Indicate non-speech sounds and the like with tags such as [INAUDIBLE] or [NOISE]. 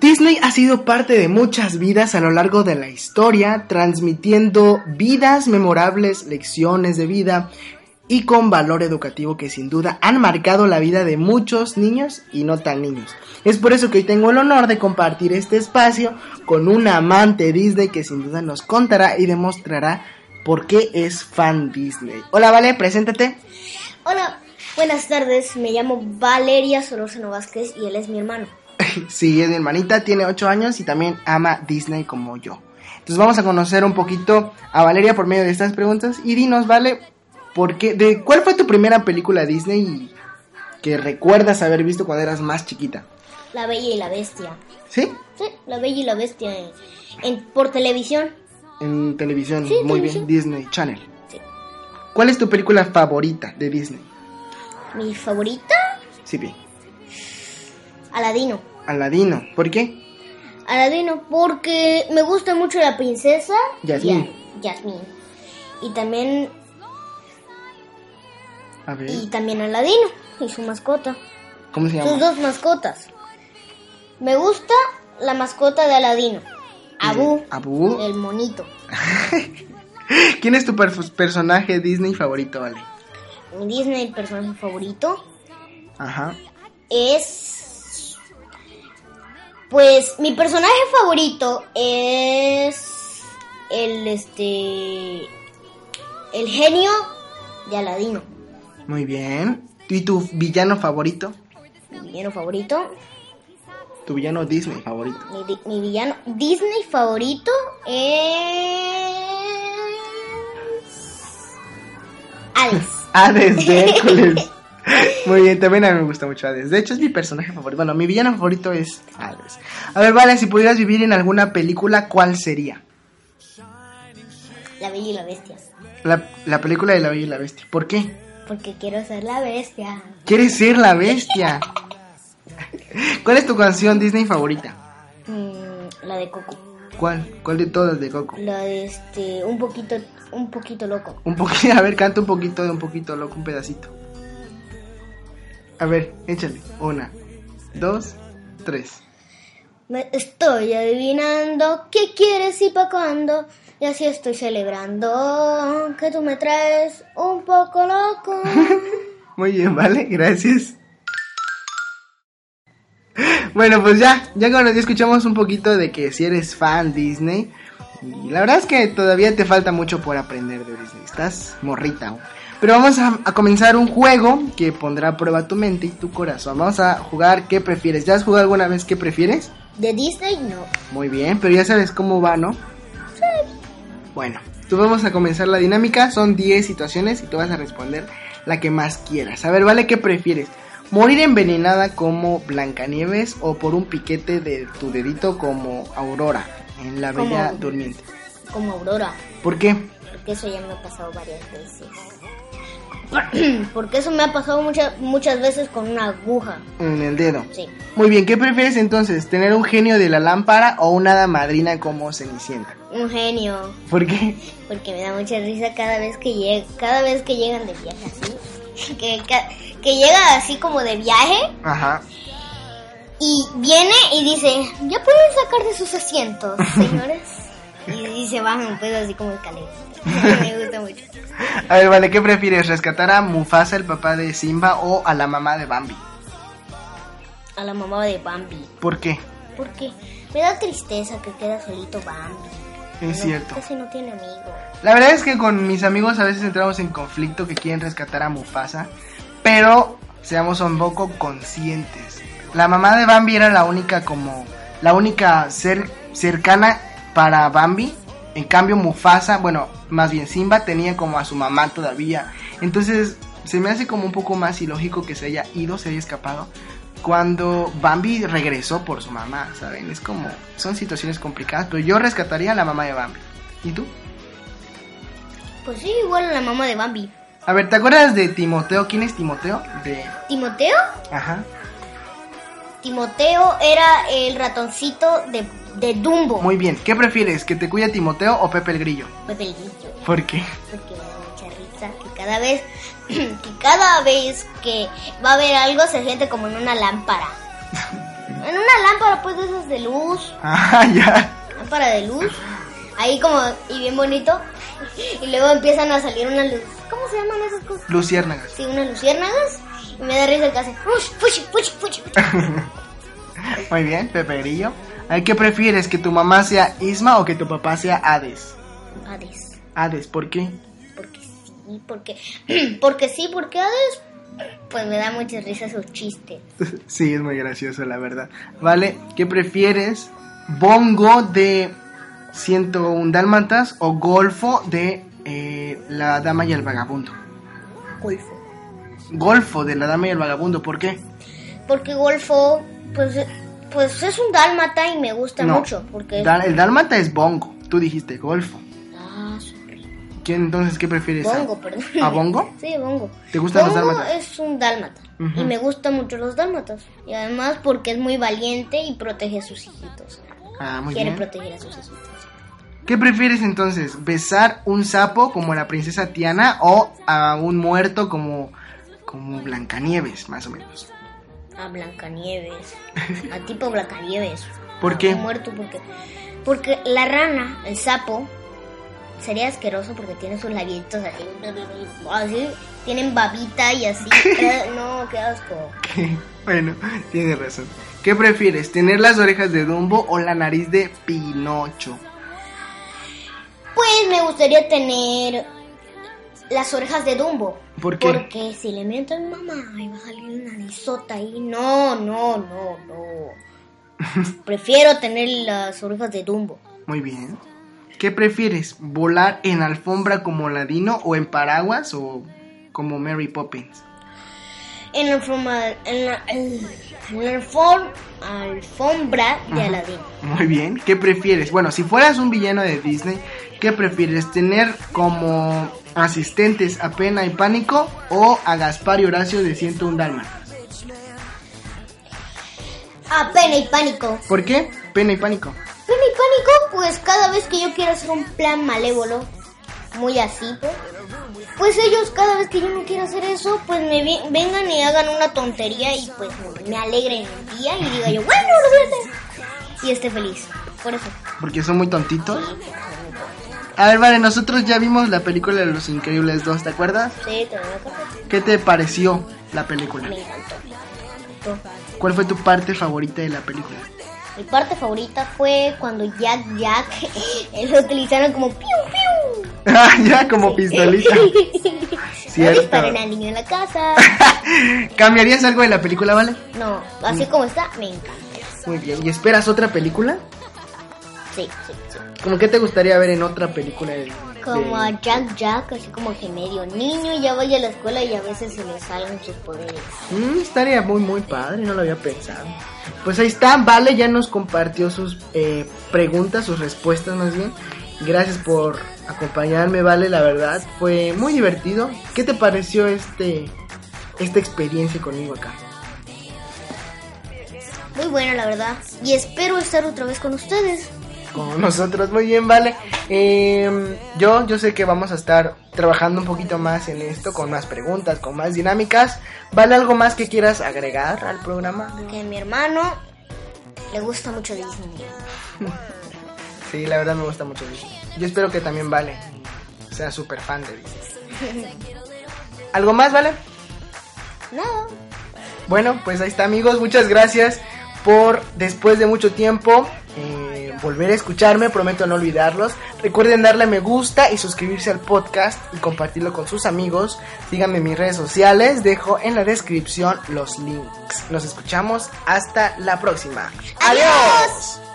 Disney ha sido parte de muchas vidas a lo largo de la historia, transmitiendo vidas memorables, lecciones de vida y con valor educativo que sin duda han marcado la vida de muchos niños y no tan niños. Es por eso que hoy tengo el honor de compartir este espacio con una amante Disney que sin duda nos contará y demostrará por qué es fan Disney. Hola, Vale, preséntate. Hola, buenas tardes. Me llamo Valeria Solórzano Vázquez y él es mi hermano. [LAUGHS] sí, es mi hermanita, tiene 8 años y también ama Disney como yo. Entonces vamos a conocer un poquito a Valeria por medio de estas preguntas y dinos, Vale, ¿por qué, de, ¿cuál fue tu primera película Disney que recuerdas haber visto cuando eras más chiquita? La Bella y la Bestia. ¿Sí? Sí, La Bella y la Bestia en, por televisión. En televisión, Sí, muy televisión. bien, Disney Channel. Sí. ¿Cuál es tu película favorita de Disney? Mi favorita, Sí, bien. Aladino. Aladino, ¿por qué? Aladino porque me gusta mucho la princesa Yasmín. Ya- Yasmín. Y también A ver, y también Aladino y su mascota. ¿cómo se Sus llama? dos mascotas. Me gusta la mascota de Aladino. Abu, Abu. el monito. [LAUGHS] ¿Quién es tu personaje Disney favorito, Vale? Mi Disney personaje favorito Ajá. es pues mi personaje favorito es el este el genio de Aladino. Muy bien. ¿Y tu villano favorito? Mi villano favorito, Tu villano Disney favorito. mi, villano Disney favorito es Alex. [LAUGHS] Hades de Hércules. Muy bien, también a mí me gusta mucho Hades. De hecho, es mi personaje favorito. Bueno, mi villano favorito es Hades. A ver, vale, si pudieras vivir en alguna película, ¿cuál sería? La Bella y la Bestia. La, la película de La Bella y la Bestia. ¿Por qué? Porque quiero ser la bestia. ¿Quieres ser la bestia? ¿Cuál es tu canción Disney favorita? Mm, la de Coco. ¿Cuál? ¿Cuál de todas de Coco? La de este, un poquito, un poquito loco. Un poquito, [LAUGHS] a ver, canta un poquito de un poquito loco, un pedacito. A ver, échale. Una, dos, tres. Me estoy adivinando qué quieres y pa' cuándo. Y así estoy celebrando que tú me traes un poco loco. [LAUGHS] Muy bien, vale, gracias. Bueno, pues ya, ya cuando ya escuchamos un poquito de que si eres fan Disney, y la verdad es que todavía te falta mucho por aprender de Disney, estás morrita. Pero vamos a, a comenzar un juego que pondrá a prueba tu mente y tu corazón. Vamos a jugar ¿Qué prefieres? ¿Ya has jugado alguna vez qué prefieres? De Disney no. Muy bien, pero ya sabes cómo va, ¿no? Bueno, tú vamos a comenzar la dinámica. Son 10 situaciones y tú vas a responder la que más quieras. A ver, ¿vale? ¿Qué prefieres? ¿Morir envenenada como Blancanieves o por un piquete de tu dedito como Aurora en La Como- Bella Durmiente? Como Aurora. ¿Por qué? Porque eso ya me ha pasado varias veces. [CLEARS THROAT] Porque eso me ha pasado muchas muchas veces con una aguja. En el dedo. Sí. Muy bien, ¿qué prefieres entonces? ¿Tener un genio de la lámpara o una hada madrina como Cenicienta? Un genio. ¿Por qué? Porque me da mucha risa cada vez que llega, cada vez que llegan de viaje así. [LAUGHS] Que, ca- que llega así como de viaje Ajá. Y viene y dice, ya pueden sacar de sus asientos, [LAUGHS] señores. y, se bajan pues así como escaleras. me gusta mucho. [LAUGHS] A ver, vale, ¿qué prefieres? ¿Rescatar a Mufasa, el papá de Simba, o a la mamá de Bambi? A la mamá de Bambi. ¿Por qué? Porque me da tristeza que queda solito Bambi. Es No, cierto. Casi no tiene amigos. La verdad es que con mis amigos a veces entramos en conflicto que quieren rescatar a Mufasa, pero seamos un poco conscientes. La mamá de Bambi era la única como la única ser cercana para Bambi. En cambio Mufasa, bueno, más bien Simba tenía como a su mamá todavía. Entonces se me hace como un poco más ilógico que se haya ido, se haya escapado cuando Bambi regresó por su mamá, ¿saben? Es como son situaciones complicadas, pero yo rescataría a la mamá de Bambi. ¿Y tú? Pues sí, igual a la mamá de Bambi. A ver, ¿te acuerdas de Timoteo? ¿Quién es Timoteo? De... ¿Timoteo? Ajá. Timoteo era el ratoncito de, de Dumbo. Muy bien. ¿Qué prefieres? ¿Que te cuide Timoteo o Pepe el Grillo? Pepe el Grillo. ¿Por qué? Porque me da mucha risa que cada vez [CLEARS THROAT] que cada vez que va a haber algo se siente como en una lámpara. [LAUGHS] En una lámpara, pues, de esas de luz. Ah, [LAUGHS] ya. Lámpara de luz. Ahí como, y bien bonito. [LAUGHS] Y luego empiezan a salir unas luz. ¿Cómo se llaman esas cosas? Luciérnagas. Sí, unas luciérnagas. Y me da risa el que hace. "Ush, fuchi, fuchi, fuchi". [LAUGHS] Muy bien, Pepe Grillo. Ay, ¿Qué prefieres? ¿Que tu mamá sea Isma o que tu papá sea Hades? Hades. Hades, ¿por qué? Porque sí, porque. [CLEARS THROAT] Porque sí, porque Hades. Pues me da mucha risa sus chistes. [LAUGHS] sí, es muy gracioso, la verdad. Vale, ¿qué prefieres? ¿Bongo de 101 Dálmatas o Golfo de eh, La Dama y el Vagabundo? Golfo. Golfo de La Dama y el Vagabundo, ¿por qué? Porque Golfo, pues, pues es un dálmata y me gusta No, mucho. Porque. El Dálmata es Bongo, tú dijiste Golfo. Ah, sorry. ¿Quién entonces qué prefieres? Bongo, perdón. ¿A Bongo? [LAUGHS] Sí, Bongo. ¿Te gustan los Bongo dálmatas? es un dálmata. Y me gustan mucho los dálmatas. Y además porque es muy valiente y protege a sus hijitos. Ah, muy Quiere bien. proteger a sus hijitos. ¿Qué prefieres entonces? ¿Besar un sapo como la princesa Tiana o a un muerto como, como Blancanieves, más o menos? A Blancanieves. A tipo Blancanieves. ¿Por qué? muerto porque. Porque la rana, el sapo, sería asqueroso porque tiene sus labientos así. Así. Tienen babita y así. [LAUGHS] Eh, no, qué asco. bueno, tienes razón. ¿Qué prefieres? ¿Tener las orejas de Dumbo o la nariz de Pinocho? Pues me gustaría tener las orejas de Dumbo. ¿Por qué? Porque si le miento a mi mamá, ahí va a salir una narizota ahí. No, no, no, no. [LAUGHS] Prefiero tener las orejas de Dumbo. Muy bien. ¿Qué prefieres? ¿Volar en alfombra como Ladino o en paraguas o como Mary Poppins? En la forma, en la, en alfom- alfombra de Ajá. Aladín. Muy bien. ¿Qué prefieres? Bueno, si fueras un villano de Disney, ¿qué prefieres? ¿Tener como asistentes a Pena y Pánico o a Gaspar y Horacio de 101 Dálmatas? Ah, pena y pánico. ¿Por qué? Pena y Pánico. Pena y pánico, pues cada vez que yo quiero hacer un plan malévolo, muy así, pues, pues ellos cada vez que yo no quiero hacer eso, pues me vi- vengan y hagan una tontería y pues me alegren el día y diga yo, bueno, lo voy a hacer. Y esté feliz. Por eso. Porque son muy tontitos. A ver, vale, nosotros ya vimos la película de Los Increíbles 2, ¿te acuerdas? Sí, te lo voy a contar. ¿Qué te pareció la película? Me encantó. ¿Cuál fue tu parte favorita de la película? Mi parte favorita fue cuando Jack Jack [LAUGHS] lo utilizaron como piu piu. Ah, [LAUGHS] ya como pistolita. [LAUGHS] No Cierto. disparen al niño en la casa. ¿Cambiarías algo de la película, vale? No, así como está, me encanta. Muy bien. ¿Y esperas otra película? Sí, sí. ¿Cómo qué te gustaría ver en otra película? de- Como de- a Jack Jack, así como que medio niño, ya vaya a la escuela y a veces se le salen sus poderes. Mm, estaría muy, muy padre, no lo había pensado. Pues ahí está, Vale ya nos compartió sus eh, preguntas, sus respuestas más bien. Gracias por acompañarme, Vale, la verdad fue muy divertido. ¿Qué te pareció este esta experiencia conmigo acá? Muy buena, la verdad. Y espero estar otra vez con ustedes. Con [LAUGHS] nosotros, muy bien, Vale. Eh, yo, yo sé que vamos a estar trabajando un poquito más en esto, con más preguntas, con más dinámicas. ¿Vale algo más que quieras agregar al programa? Que mi hermano le gusta mucho Disney. [LAUGHS] Sí, la verdad me gusta mucho Disney. Yo espero que también Vale sea súper fan de Disney. [LAUGHS] ¿Algo más, Vale? No. Bueno, pues ahí está, amigos. Muchas gracias por, después de mucho tiempo, volver a escucharme. Prometo no olvidarlos. Recuerden darle me gusta y suscribirse al podcast y compartirlo con sus amigos. Síganme en mis redes sociales. Dejo en la descripción los links. Nos escuchamos hasta la próxima. ¡Adiós! ¡Adiós!